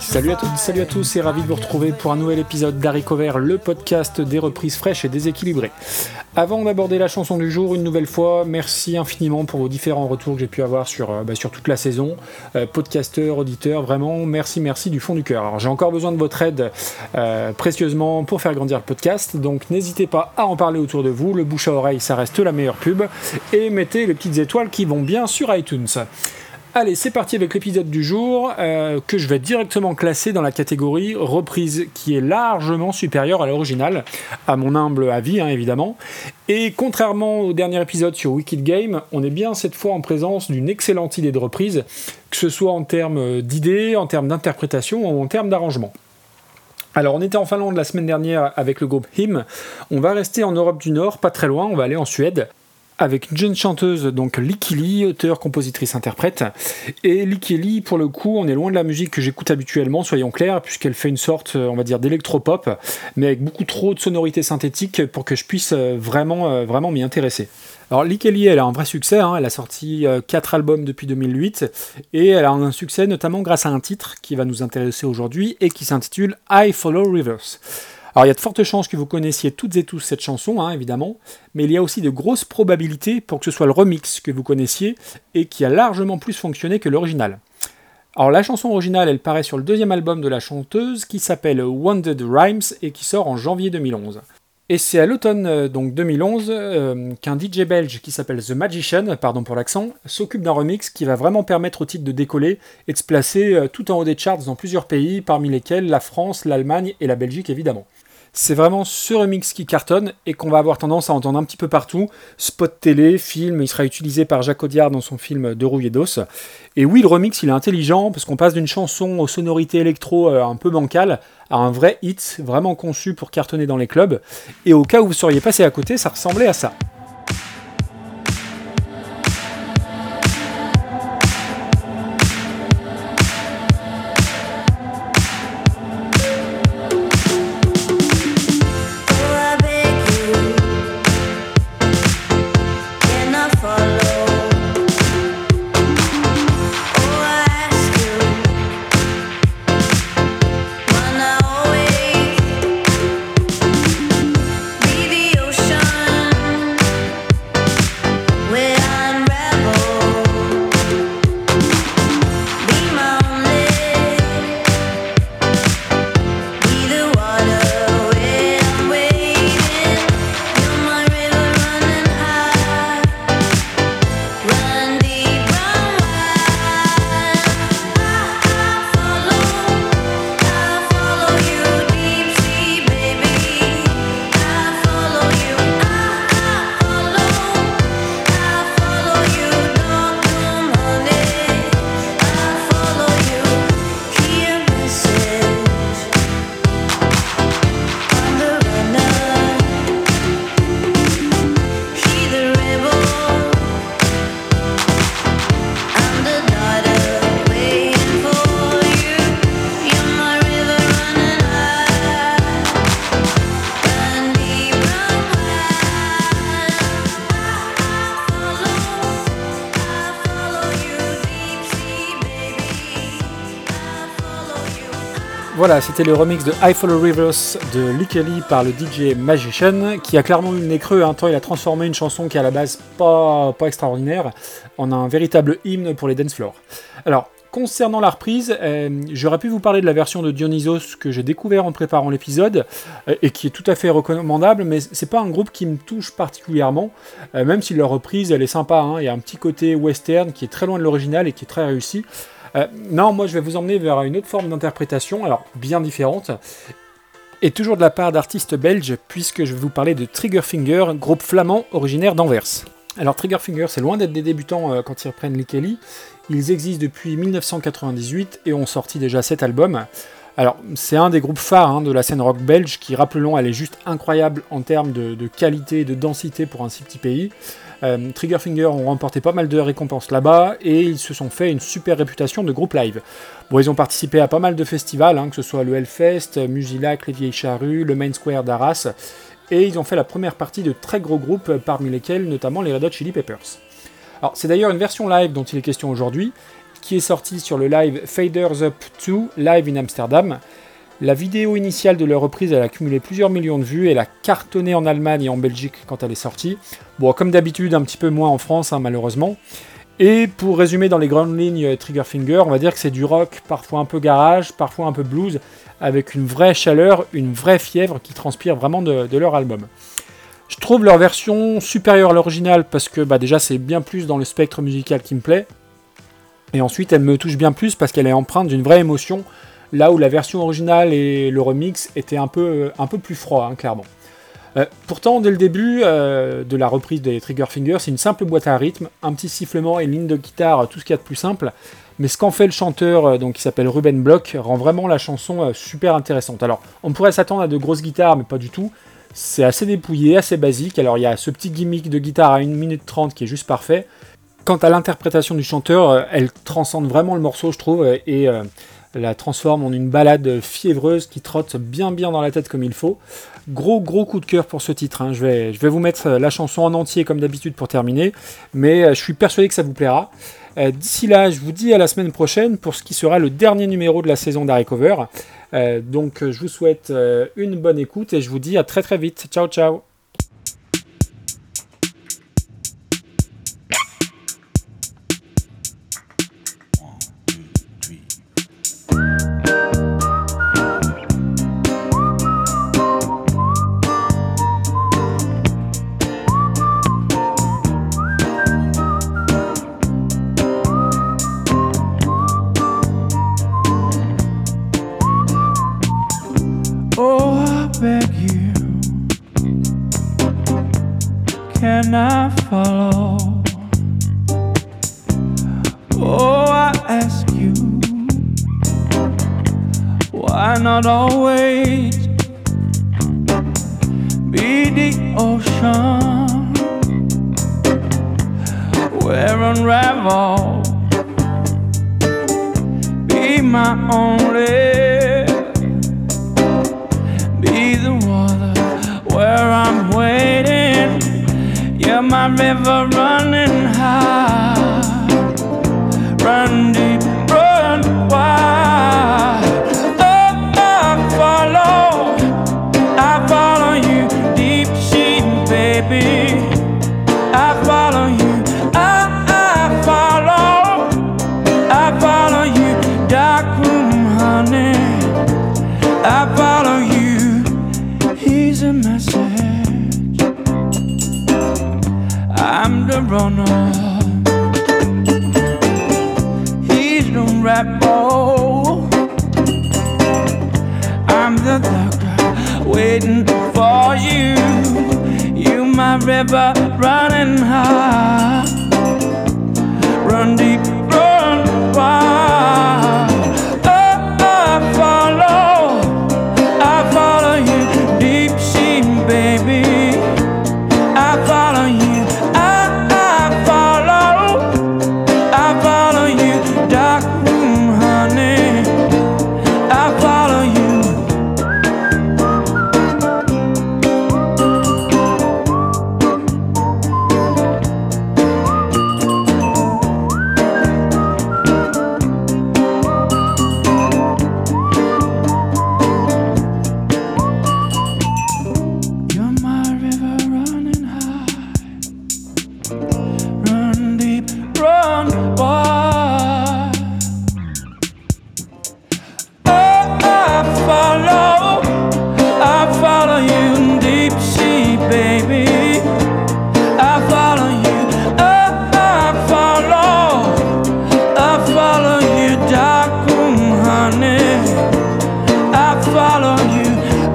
Salut à toutes, salut à tous et ravi de vous retrouver pour un nouvel épisode d'Harry Cover, le podcast des reprises fraîches et déséquilibrées. Avant d'aborder la chanson du jour, une nouvelle fois, merci infiniment pour vos différents retours que j'ai pu avoir sur, euh, bah, toute la saison. Euh, podcasteurs, auditeurs, vraiment, merci, merci du fond du cœur. Alors j'ai encore besoin de votre aide euh, précieusement pour faire grandir le podcast, donc n'hésitez pas à en parler autour de vous. Le bouche à oreille, ça reste la meilleure pub. Et mettez les petites étoiles qui vont bien sur iTunes. Allez, c'est parti avec l'épisode du jour euh, que je vais directement classer dans la catégorie reprise qui est largement supérieure à l'original, à mon humble avis hein, évidemment. Et contrairement au dernier épisode sur Wicked Game, on est bien cette fois en présence d'une excellente idée de reprise, que ce soit en termes d'idées, en termes d'interprétation ou en termes d'arrangement. Alors on était en Finlande la semaine dernière avec le groupe Him, on va rester en Europe du Nord, pas très loin, on va aller en Suède avec une jeune chanteuse, donc Likili, auteur, compositrice, interprète. Et Likili, pour le coup, on est loin de la musique que j'écoute habituellement, soyons clairs, puisqu'elle fait une sorte, on va dire, d'électropop, mais avec beaucoup trop de sonorités synthétiques pour que je puisse euh, vraiment, euh, vraiment m'y intéresser. Alors Likili, elle a un vrai succès, hein. elle a sorti 4 euh, albums depuis 2008, et elle a un succès notamment grâce à un titre qui va nous intéresser aujourd'hui et qui s'intitule I Follow Rivers. Alors il y a de fortes chances que vous connaissiez toutes et tous cette chanson, hein, évidemment, mais il y a aussi de grosses probabilités pour que ce soit le remix que vous connaissiez et qui a largement plus fonctionné que l'original. Alors la chanson originale, elle paraît sur le deuxième album de la chanteuse qui s'appelle Wounded Rhymes et qui sort en janvier 2011. Et c'est à l'automne euh, donc 2011 euh, qu'un DJ belge qui s'appelle The Magician, pardon pour l'accent, s'occupe d'un remix qui va vraiment permettre au titre de décoller et de se placer euh, tout en haut des charts dans plusieurs pays, parmi lesquels la France, l'Allemagne et la Belgique évidemment. C'est vraiment ce remix qui cartonne et qu'on va avoir tendance à entendre un petit peu partout. Spot télé, film, il sera utilisé par Jacques Audiard dans son film De rouille d'os. Et oui, le remix, il est intelligent parce qu'on passe d'une chanson aux sonorités électro euh, un peu bancales à un vrai hit, vraiment conçu pour cartonner dans les clubs. Et au cas où vous seriez passé à côté, ça ressemblait à ça. Voilà, c'était le remix de I Follow Rivers de Likely par le DJ Magician, qui a clairement eu le nez creux, un hein, temps il a transformé une chanson qui est à la base pas, pas extraordinaire en un véritable hymne pour les dance floors. Alors, concernant la reprise, euh, j'aurais pu vous parler de la version de Dionysos que j'ai découvert en préparant l'épisode euh, et qui est tout à fait recommandable, mais c'est pas un groupe qui me touche particulièrement, euh, même si leur reprise elle est sympa. Hein. il y a un petit côté western qui est très loin de l'original et qui est très réussi. Euh, non, moi je vais vous emmener vers une autre forme d'interprétation, alors bien différente, et toujours de la part d'artistes belges, puisque je vais vous parler de Triggerfinger, groupe flamand originaire d'Anvers. Alors Triggerfinger, c'est loin d'être des débutants euh, quand ils reprennent Lee Kelly. Ils existent depuis 1998 et ont sorti déjà 7 albums. Alors, c'est un des groupes phares hein, de la scène rock belge qui, rappelons, elle est juste incroyable en termes de, qualité et de densité pour un si petit pays. Euh, Triggerfinger ont remporté pas mal de récompenses là-bas et ils se sont fait une super réputation de groupe live. Bon, ils ont participé à pas mal de festivals, hein, que ce soit le Hellfest, Musilac, les Vieilles Charrues, le Main Square d'Arras, et ils ont fait la première partie de très gros groupes, parmi lesquels notamment les Red Hot Chili Peppers. Alors c'est d'ailleurs une version live dont il est question aujourd'hui, qui est sortie sur le live Faders Up 2 live in Amsterdam. La vidéo initiale de leur reprise, a accumulé plusieurs millions de vues, elle a cartonné en Allemagne et en Belgique quand elle est sortie. Bon, comme d'habitude, un petit peu moins en France, hein, malheureusement. Et pour résumer dans les grandes lignes euh, Trigger Finger, on va dire que c'est du rock, parfois un peu garage, parfois un peu blues, avec une vraie chaleur, une vraie fièvre qui transpire vraiment de, leur album. Je trouve leur version supérieure à l'original parce que bah, déjà c'est bien plus dans le spectre musical qui me plaît. Et ensuite elle me touche bien plus parce qu'elle est empreinte d'une vraie émotion, là où la version originale et le remix étaient un peu, plus froids, hein, clairement. Euh, pourtant, dès le début euh, de la reprise des Trigger Fingers, c'est une simple boîte à rythme, un petit sifflement et une ligne de guitare, tout ce qu'il y a de plus simple. Mais ce qu'en fait le chanteur, euh, donc, qui s'appelle Ruben Block, rend vraiment la chanson super intéressante. Alors, on pourrait s'attendre à de grosses guitares, mais pas du tout. C'est assez dépouillé, assez basique. Alors, il y a ce petit gimmick de guitare à 1 minute 30 qui est juste parfait. Quant à l'interprétation du chanteur, elle transcende vraiment le morceau, je trouve, et la transforme en une balade fiévreuse qui trotte bien bien dans la tête comme il faut. Gros gros coup de cœur pour ce titre. Hein. Je, vais, je vais vous mettre la chanson en entier comme d'habitude pour terminer, mais euh, je suis persuadé que ça vous plaira. Euh, d'ici là, je vous dis à la semaine prochaine pour ce qui sera le dernier numéro de la saison d'Harry Cover. Euh, donc je vous souhaite une bonne écoute et je vous dis à très très vite. Ciao ciao I follow. Oh, I ask you, why not always be the ocean where unravel? Be my only. my river run. corner. He's the rebel. I'm the doctor waiting for you. You my river running high. Run deep, run wide. follow you.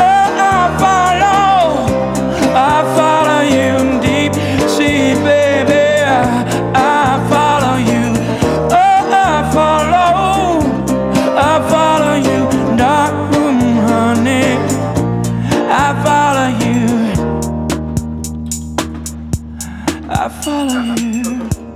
Oh, I follow, I follow you deep. Baby, I follow oh, I follow, I follow you. Dark room, honey, I follow you. I follow you.